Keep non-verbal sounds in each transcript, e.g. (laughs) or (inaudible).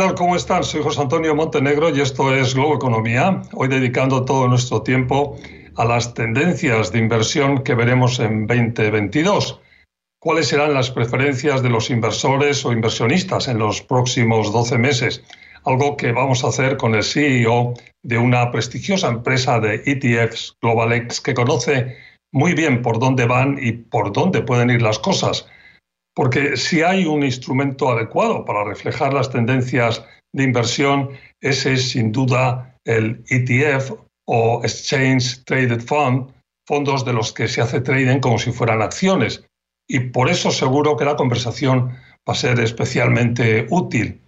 tal? ¿Cómo están? Soy José Antonio Montenegro y esto es Globo Economía. Hoy dedicando todo nuestro tiempo a las tendencias de inversión que veremos en 2022. ¿Cuáles serán las preferencias de los inversores o inversionistas en los próximos 12 meses? Algo que vamos a hacer con el CEO de una prestigiosa empresa de ETFs, GlobalX, que conoce muy bien por dónde van y por dónde pueden ir las cosas. Porque si hay un instrumento adecuado para reflejar las tendencias de inversión, ese es sin duda el ETF o Exchange Traded Fund, fondos de los que se hace trading como si fueran acciones. Y por eso seguro que la conversación va a ser especialmente útil.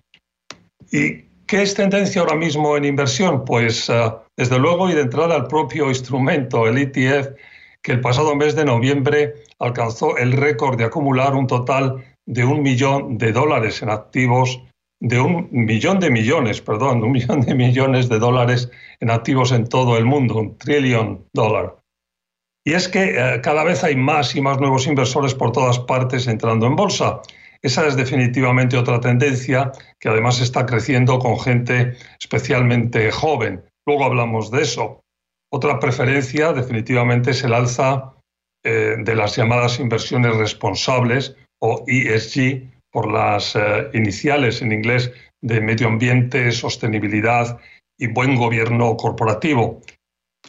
¿Y qué es tendencia ahora mismo en inversión? Pues eh, desde luego y de entrada al propio instrumento, el ETF, que el pasado mes de noviembre alcanzó el récord de acumular un total de un millón de dólares en activos de un millón de millones, perdón, un (laughs) millón de millones de dólares en activos en todo el mundo, un trillón dólar. Y es que eh, cada vez hay más y más nuevos inversores por todas partes entrando en bolsa. Esa es definitivamente otra tendencia que además está creciendo con gente especialmente joven. Luego hablamos de eso. Otra preferencia definitivamente es el alza eh, de las llamadas inversiones responsables o ESG, por las eh, iniciales en inglés de medio ambiente, sostenibilidad y buen gobierno corporativo.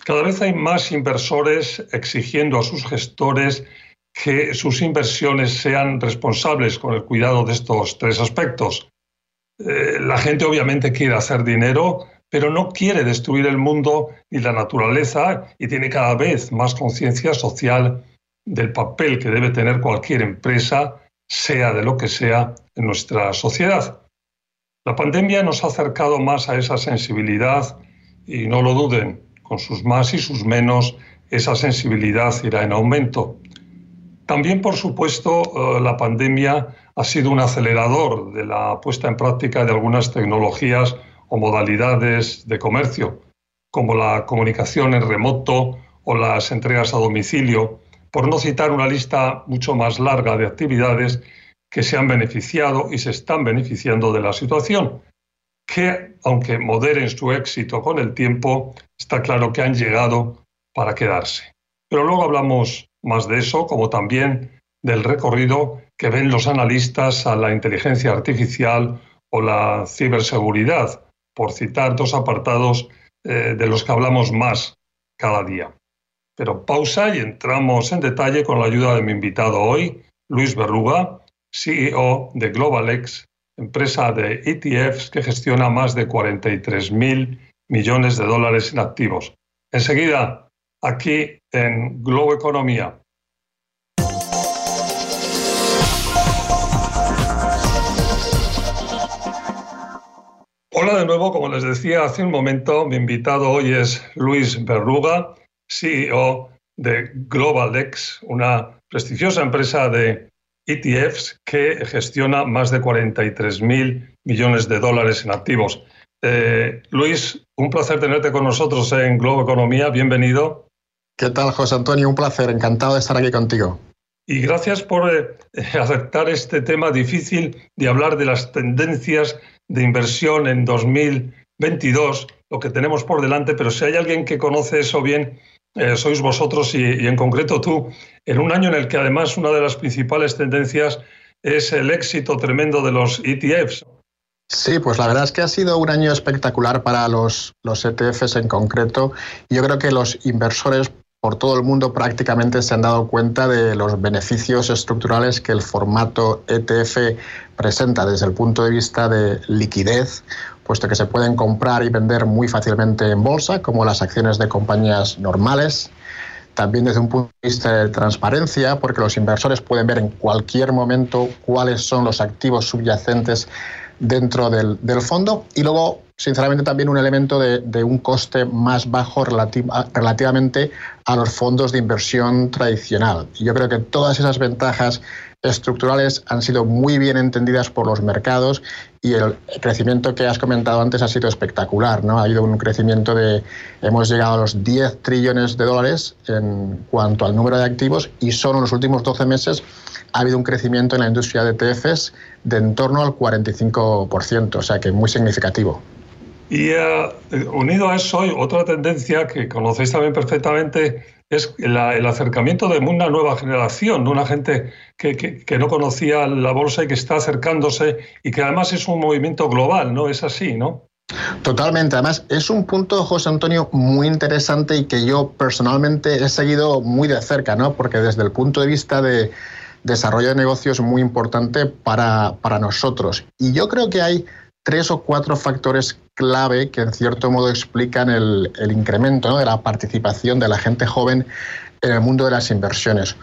Cada vez hay más inversores exigiendo a sus gestores que sus inversiones sean responsables con el cuidado de estos tres aspectos. Eh, la gente obviamente quiere hacer dinero, pero no quiere destruir el mundo ni la naturaleza y tiene cada vez más conciencia social del papel que debe tener cualquier empresa sea de lo que sea, en nuestra sociedad. La pandemia nos ha acercado más a esa sensibilidad y no lo duden, con sus más y sus menos, esa sensibilidad irá en aumento. También, por supuesto, eh, la pandemia ha sido un acelerador de la puesta en práctica de algunas tecnologías o modalidades de comercio, como la comunicación en remoto o las entregas a domicilio, por no citar una lista mucho más larga de actividades que se han beneficiado y se están beneficiando de la situación, que aunque moderen su éxito con el tiempo, está claro que han llegado para quedarse. Pero luego hablamos más de eso, como también del recorrido que ven los analistas a la inteligencia artificial o la ciberseguridad, por citar dos apartados eh, de los que hablamos más cada día. Pero pausa y entramos en detalle con la ayuda de mi invitado hoy, Luis Berruga, CEO de GlobalX, empresa de ETFs que gestiona más de 43 mil millones de dólares en activos. Enseguida, aquí en Globo Economía. Hola de nuevo, como les decía hace un momento, mi invitado hoy es Luis Berruga, CEO de GlobalX, una prestigiosa empresa de ETFs que gestiona más de 43 mil millones de dólares en activos. Eh, Luis, un placer tenerte con nosotros en Globo Economía. Bienvenido. ¿Qué tal, José Antonio? Un placer. Encantado de estar aquí contigo. Y gracias por eh, (laughs) aceptar este tema difícil de hablar de las tendencias de inversión en 2022, lo que tenemos por delante, pero si hay alguien que conoce eso bien, eh, sois vosotros y, en concreto tú, en un año en el que además una de las principales tendencias es el éxito tremendo de los ETFs. Sí, pues la verdad es que ha sido un año espectacular para los, los ETFs en concreto. Yo creo que los inversores por todo el mundo prácticamente se han dado cuenta de los beneficios estructurales que el formato ETF presenta desde el punto de vista de liquidez, puesto que se pueden comprar y vender muy fácilmente en bolsa, como las acciones de compañías normales. También desde un punto de vista de transparencia, porque los inversores pueden ver en cualquier momento cuáles son los activos subyacentes dentro del, fondo. Y luego, sinceramente, también un elemento de, un coste más bajo relativamente a los fondos de inversión tradicional. Y yo creo que todas esas ventajas estructurales han sido muy bien entendidas por los mercados y el crecimiento que has comentado antes ha sido espectacular. ¿no? Ha habido un crecimiento de, hemos llegado a los 10 trillones de dólares en cuanto al número de activos y solo en los últimos 12 meses ha habido un crecimiento en la industria de ETFs de en torno al 45%, o sea que muy significativo. Y eh, unido a eso, otra tendencia que conocéis también perfectamente es el acercamiento de una nueva generación, de una gente que, que, no conocía la bolsa y que está acercándose y que además es un movimiento global, ¿no? Es así, ¿no? Totalmente. Además, es un punto, José Antonio, muy interesante y que yo personalmente he seguido muy de cerca, ¿no? Porque desde el punto de vista de desarrollo de negocios es muy importante para, para nosotros. Y yo creo que hay tres o cuatro factores clave que en cierto modo explican el, incremento de la participación de la gente joven en el mundo de las inversiones.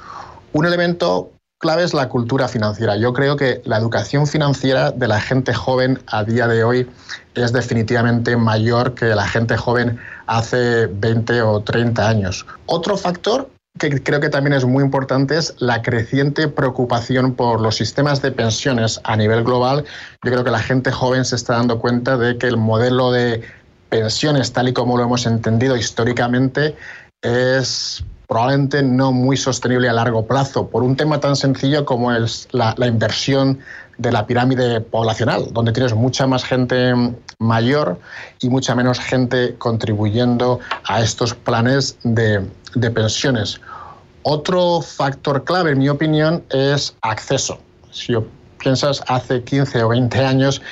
Un elemento clave es la cultura financiera. Yo creo que la educación financiera de la gente joven a día de hoy es definitivamente mayor que la gente joven hace 20 o 30 años. Otro factor que creo que también es muy importante es la creciente preocupación por los sistemas de pensiones a nivel global. Yo creo que la gente joven se está dando cuenta de que el modelo de pensiones, tal y como lo hemos entendido históricamente, es probablemente no muy sostenible a largo plazo, por un tema tan sencillo como es la, inversión de la pirámide poblacional, donde tienes mucha más gente mayor y mucha menos gente contribuyendo a estos planes de, de pensiones. Otro factor clave, en mi opinión, es acceso. Si piensas hace 15 o 20 años,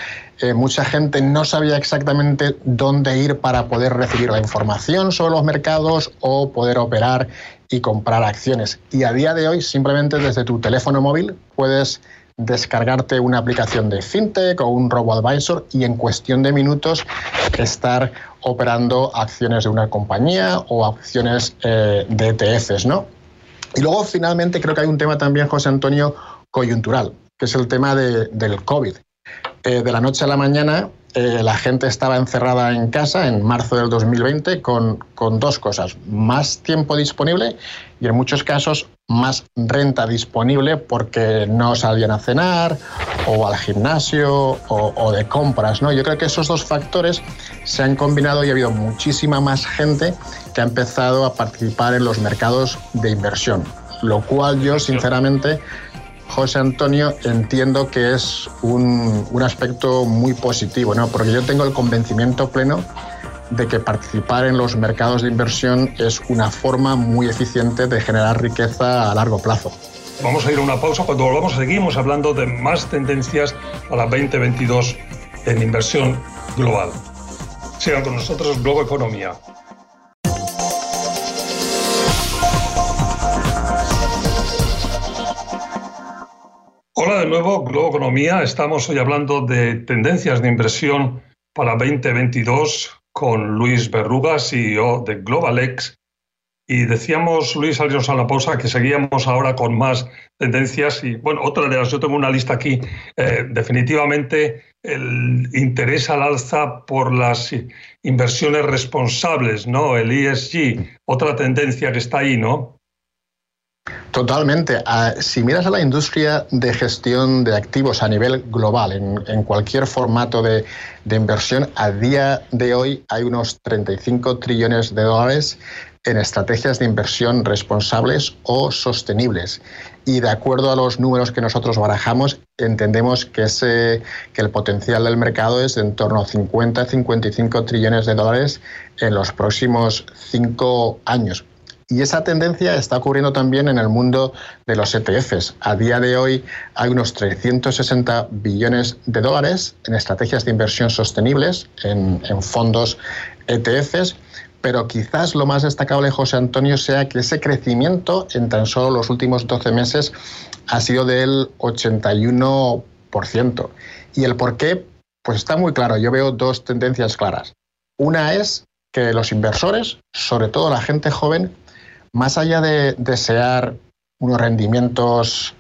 eh, mucha gente no sabía exactamente dónde ir para poder recibir la información sobre los mercados o poder operar y comprar acciones. Y a día de hoy, simplemente desde tu teléfono móvil puedes descargarte una aplicación de fintech o un robo-advisor y en cuestión de minutos estar operando acciones de una compañía o acciones eh, de ETFs, ¿no? Y luego, finalmente, creo que hay un tema también, José Antonio, coyuntural, que es el tema del COVID. Eh, de la noche a la mañana, eh, la gente estaba encerrada en casa en marzo del 2020 con, con, dos cosas, más tiempo disponible y en muchos casos más renta disponible porque no salían a cenar o al gimnasio o, de compras. ¿no? Yo creo que esos dos factores se han combinado y ha habido muchísima más gente que ha empezado a participar en los mercados de inversión, lo cual yo sinceramente José Antonio, entiendo que es un, aspecto muy positivo, ¿no? porque yo tengo el convencimiento pleno de que participar en los mercados de inversión es una forma muy eficiente de generar riqueza a largo plazo. Vamos a ir a una pausa. Cuando volvamos seguimos hablando de más tendencias a la 2022 en inversión global. Sigan con nosotros Globo Economía. Hola de nuevo, Globo Economía. Estamos hoy hablando de tendencias de inversión para 2022 con Luis Berruga, CEO de GlobalX. Y decíamos, Luis, al a la pausa, que seguíamos ahora con más tendencias. Y bueno, otra de las, yo tengo una lista aquí. Eh, definitivamente el interés al alza por las inversiones responsables, ¿no? El ESG, otra tendencia que está ahí, ¿no? Totalmente. Ah, si miras a la industria de gestión de activos a nivel global, en, cualquier formato de, inversión, a día de hoy hay unos 35 trillones de dólares en estrategias de inversión responsables o sostenibles. Y de acuerdo a los números que nosotros barajamos, entendemos que, ese, que el potencial del mercado es de en torno a 50-55 trillones de dólares en los próximos cinco años. Y esa tendencia está ocurriendo también en el mundo de los ETFs. A día de hoy hay unos 360 billones de dólares en estrategias de inversión sostenibles, en, fondos ETFs, pero quizás lo más destacable, José Antonio, sea que ese crecimiento en tan solo los últimos 12 meses ha sido del 81%. ¿Y el por qué? Pues está muy claro. Yo veo dos tendencias claras. Una es que los inversores, sobre todo la gente joven, más allá de desear unos rendimientos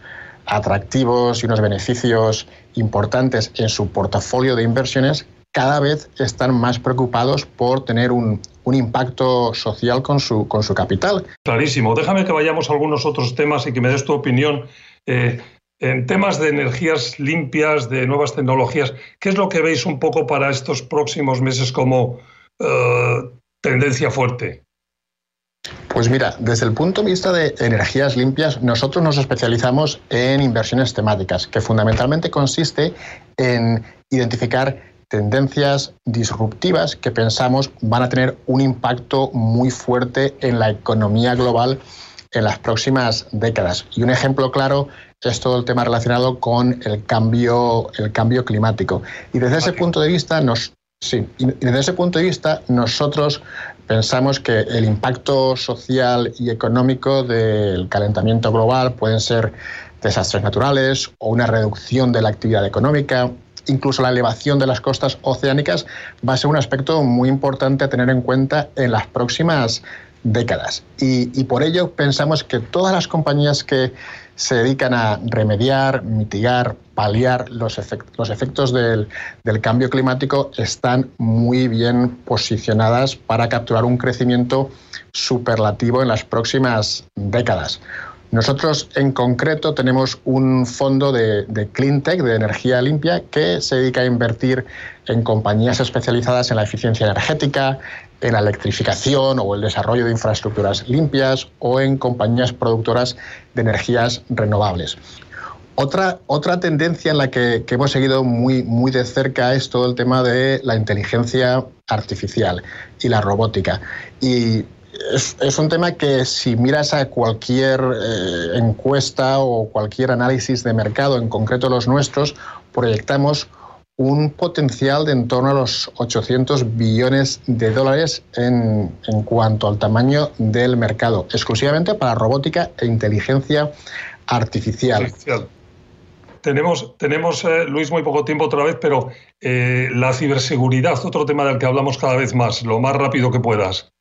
atractivos y unos beneficios importantes en su portafolio de inversiones, cada vez están más preocupados por tener un, impacto social con su, con su capital. Clarísimo. Déjame que vayamos a algunos otros temas y que me des tu opinión. Eh, En temas de energías limpias, de nuevas tecnologías, ¿qué es lo que veis un poco para estos próximos meses como eh, tendencia fuerte? Pues mira, desde el punto de vista de energías limpias, nosotros nos especializamos en inversiones temáticas, que fundamentalmente consiste en identificar tendencias disruptivas que pensamos van a tener un impacto muy fuerte en la economía global en las próximas décadas. Y un ejemplo claro es todo el tema relacionado con el cambio, el cambio climático. Y desde ese punto de vista nos, sí, y desde ese punto de vista nosotros pensamos que el impacto social y económico del calentamiento global pueden ser desastres naturales o una reducción de la actividad económica, incluso la elevación de las costas oceánicas va a ser un aspecto muy importante a tener en cuenta en las próximas décadas. Y, por ello pensamos que todas las compañías que se dedican a remediar, mitigar, paliar los, los efectos del, del, cambio climático están muy bien posicionadas para capturar un crecimiento superlativo en las próximas décadas. Nosotros en concreto tenemos un fondo de, de clean tech, de energía limpia, que se dedica a invertir en compañías especializadas en la eficiencia energética, en la electrificación o el desarrollo de infraestructuras limpias o en compañías productoras de energías renovables. Otra, otra tendencia en la que, hemos seguido muy, muy de cerca es todo el tema de la inteligencia artificial y la robótica. Y es, un tema que si miras a cualquier eh, encuesta o cualquier análisis de mercado, en concreto los nuestros, proyectamos un potencial de en torno a los 800 billones de dólares en, en cuanto al tamaño del mercado, exclusivamente para robótica e inteligencia artificial. Tenemos, tenemos eh, Luis, muy poco tiempo otra vez, pero eh, la ciberseguridad, otro tema del que hablamos cada vez más, lo más rápido que puedas.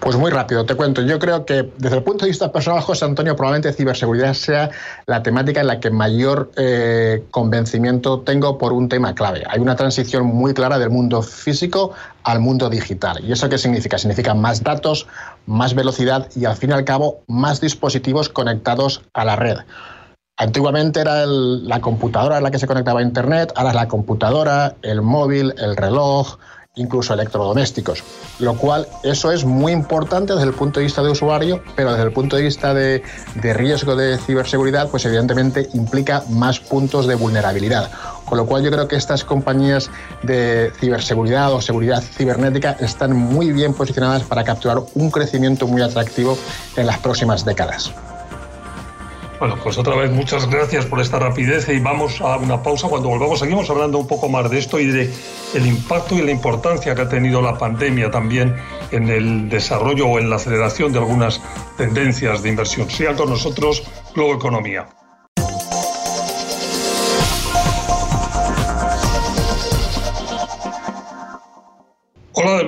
Pues muy rápido, te cuento. Yo creo que desde el punto de vista personal, José Antonio, probablemente ciberseguridad sea la temática en la que mayor eh, convencimiento tengo por un tema clave. Hay una transición muy clara del mundo físico al mundo digital. ¿Y eso qué significa? Significa más datos, más velocidad y al fin y al cabo más dispositivos conectados a la red. Antiguamente era la computadora la que se conectaba a Internet, ahora es la computadora, el móvil, el reloj, incluso electrodomésticos. Lo cual, eso es muy importante desde el punto de vista de usuario, pero desde el punto de vista de, de riesgo de ciberseguridad, pues evidentemente implica más puntos de vulnerabilidad. Con lo cual yo creo que estas compañías de ciberseguridad o seguridad cibernética están muy bien posicionadas para capturar un crecimiento muy atractivo en las próximas décadas. Bueno, pues otra vez muchas gracias por esta rapidez y vamos a una pausa. Cuando volvamos seguimos hablando un poco más de esto y de el impacto y la importancia que ha tenido la pandemia también en el desarrollo o en la aceleración de algunas tendencias de inversión. Sigan con nosotros Globo Economía.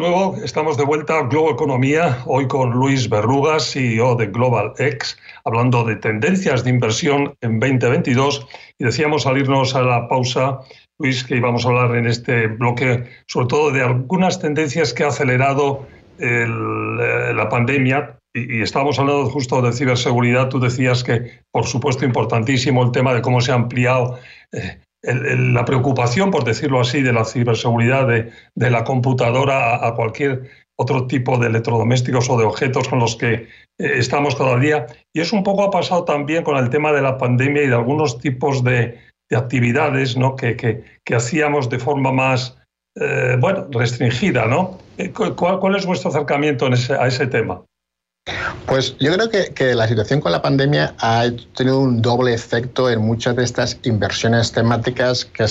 Nuevo, estamos de vuelta a Globo Economía, hoy con Luis Berrugas, CEO de Global X, hablando de tendencias de inversión en 2022. Y decíamos salirnos a la pausa, Luis, que íbamos a hablar en este bloque sobre todo de algunas tendencias que ha acelerado eh, la pandemia. Y, estábamos hablando justo de ciberseguridad. Tú decías que, por supuesto, importantísimo el tema de cómo se ha ampliado eh, la preocupación, por decirlo así, de la ciberseguridad de, la computadora a, cualquier otro tipo de electrodomésticos o de objetos con los que eh, estamos cada día. Y eso un poco ha pasado también con el tema de la pandemia y de algunos tipos de, actividades ¿no? que, que, hacíamos de forma más eh, bueno, restringida. ¿no? Eh, ¿Cuál, ¿Cuál, es vuestro acercamiento a ese tema? Pues yo creo que, la situación con la pandemia ha tenido un doble efecto en muchas de estas inversiones temáticas que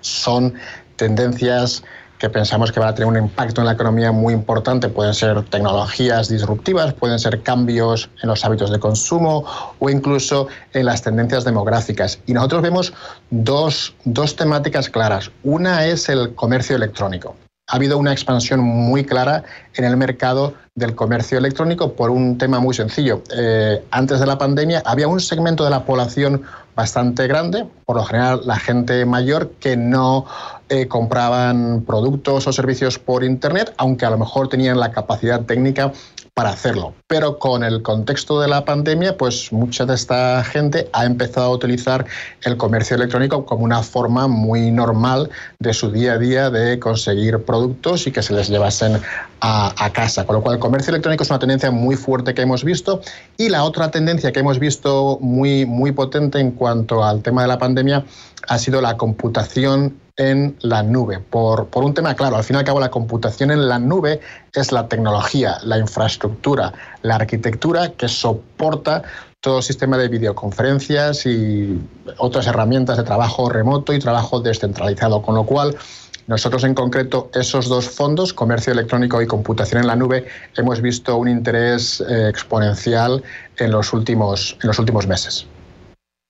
son tendencias que pensamos que van a tener un impacto en la economía muy importante. Pueden ser tecnologías disruptivas, pueden ser cambios en los hábitos de consumo o incluso en las tendencias demográficas. Y nosotros vemos dos, dos temáticas claras. Una es el comercio electrónico. Ha habido una expansión muy clara en el mercado del comercio electrónico por un tema muy sencillo. Eh, antes de la pandemia había un segmento de la población bastante grande, por lo general la gente mayor que no eh, compraban productos o servicios por Internet, aunque a lo mejor tenían la capacidad técnica para hacerlo. Pero con el contexto de la pandemia, pues mucha de esta gente ha empezado a utilizar el comercio electrónico como una forma muy normal de su día a día de conseguir productos y que se les llevasen a, a casa. Con lo cual el comercio electrónico es una tendencia muy fuerte que hemos visto y la otra tendencia que hemos visto muy, muy potente en cuanto al tema de la pandemia ha sido la computación en la nube, por, por, un tema claro. Al fin y al cabo, la computación en la nube es la tecnología, la infraestructura, la arquitectura que soporta todo sistema de videoconferencias y otras herramientas de trabajo remoto y trabajo descentralizado, con lo cual nosotros en concreto, esos dos fondos, comercio electrónico y computación en la nube, hemos visto un interés eh, exponencial en los, últimos, en los últimos meses.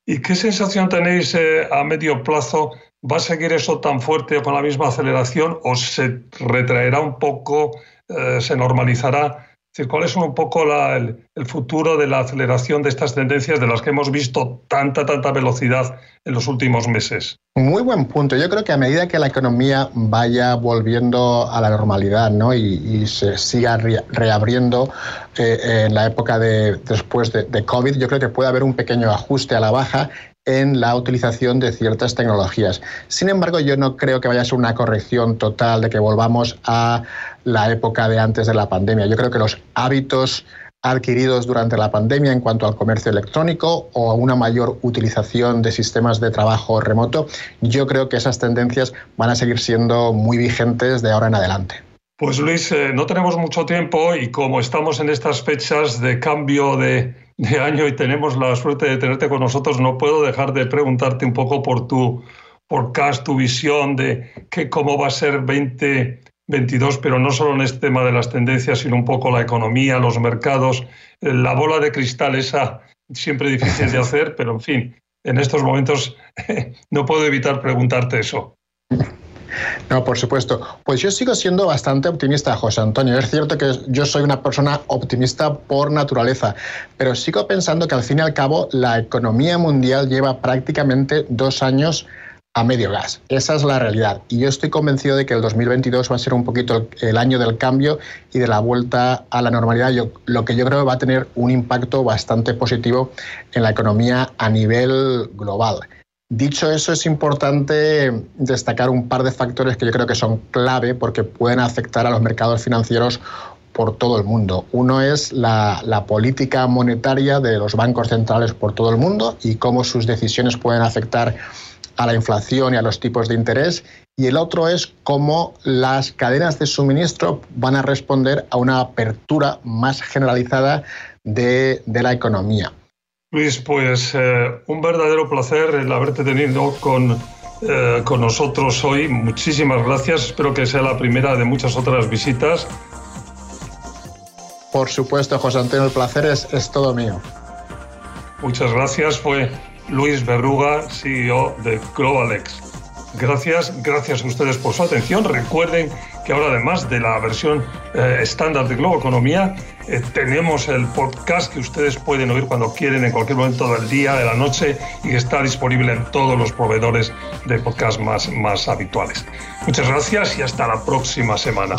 ¿Y qué sensación tenéis eh, a medio plazo ¿Va a seguir eso tan fuerte con la misma aceleración o se retraerá un poco, eh, se normalizará? ¿Cuál es un poco el, futuro de la aceleración de estas tendencias de las que hemos visto tanta, tanta velocidad en los últimos meses? Muy buen punto. Yo creo que a medida que la economía vaya volviendo a la normalidad ¿no? y, se siga reabriendo eh, en la época de, después de, de COVID, yo creo que puede haber un pequeño ajuste a la baja en la utilización de ciertas tecnologías. Sin embargo, yo no creo que vaya a ser una corrección total de que volvamos a la época de antes de la pandemia. Yo creo que los hábitos adquiridos durante la pandemia en cuanto al comercio electrónico o a una mayor utilización de sistemas de trabajo remoto, yo creo que esas tendencias van a seguir siendo muy vigentes de ahora en adelante. Pues Luis, eh, no tenemos mucho tiempo y como estamos en estas fechas de cambio de, año y tenemos la suerte de tenerte con nosotros, no puedo dejar de preguntarte un poco por tu podcast, tu visión de que, cómo va a ser 2022, pero no solo en este tema de las tendencias, sino un poco la economía, los mercados, eh, la bola de cristal esa siempre difícil de hacer, pero en fin, en estos momentos (laughs) no puedo evitar preguntarte eso. No, por supuesto. Pues yo sigo siendo bastante optimista, José Antonio. Es cierto que yo soy una persona optimista por naturaleza, pero sigo pensando que al fin y al cabo la economía mundial lleva prácticamente dos años a medio gas. Esa es la realidad. Y yo estoy convencido de que el 2022 va a ser un poquito el, año del cambio y de la vuelta a la normalidad, lo que yo creo va a tener un impacto bastante positivo en la economía a nivel global. Dicho eso, es importante destacar un par de factores que yo creo que son clave porque pueden afectar a los mercados financieros por todo el mundo. Uno es la, política monetaria de los bancos centrales por todo el mundo y cómo sus decisiones pueden afectar a la inflación y a los tipos de interés. Y el otro es cómo las cadenas de suministro van a responder a una apertura más generalizada de la economía. Luis, pues eh, un verdadero placer el haberte tenido con, eh, con nosotros hoy. Muchísimas gracias. Espero que sea la primera de muchas otras visitas. Por supuesto, José Antonio, el placer es, es todo mío. Muchas gracias. Fue Luis Berruga, CEO de Globalex. Gracias, gracias a ustedes por su atención. Recuerden que ahora además de la versión eh, estándar de Globo Economía, eh, tenemos el podcast que ustedes pueden oír cuando quieren, en cualquier momento del día, de la noche, y está disponible en todos los proveedores de podcast más, más habituales. Muchas gracias y hasta la próxima semana.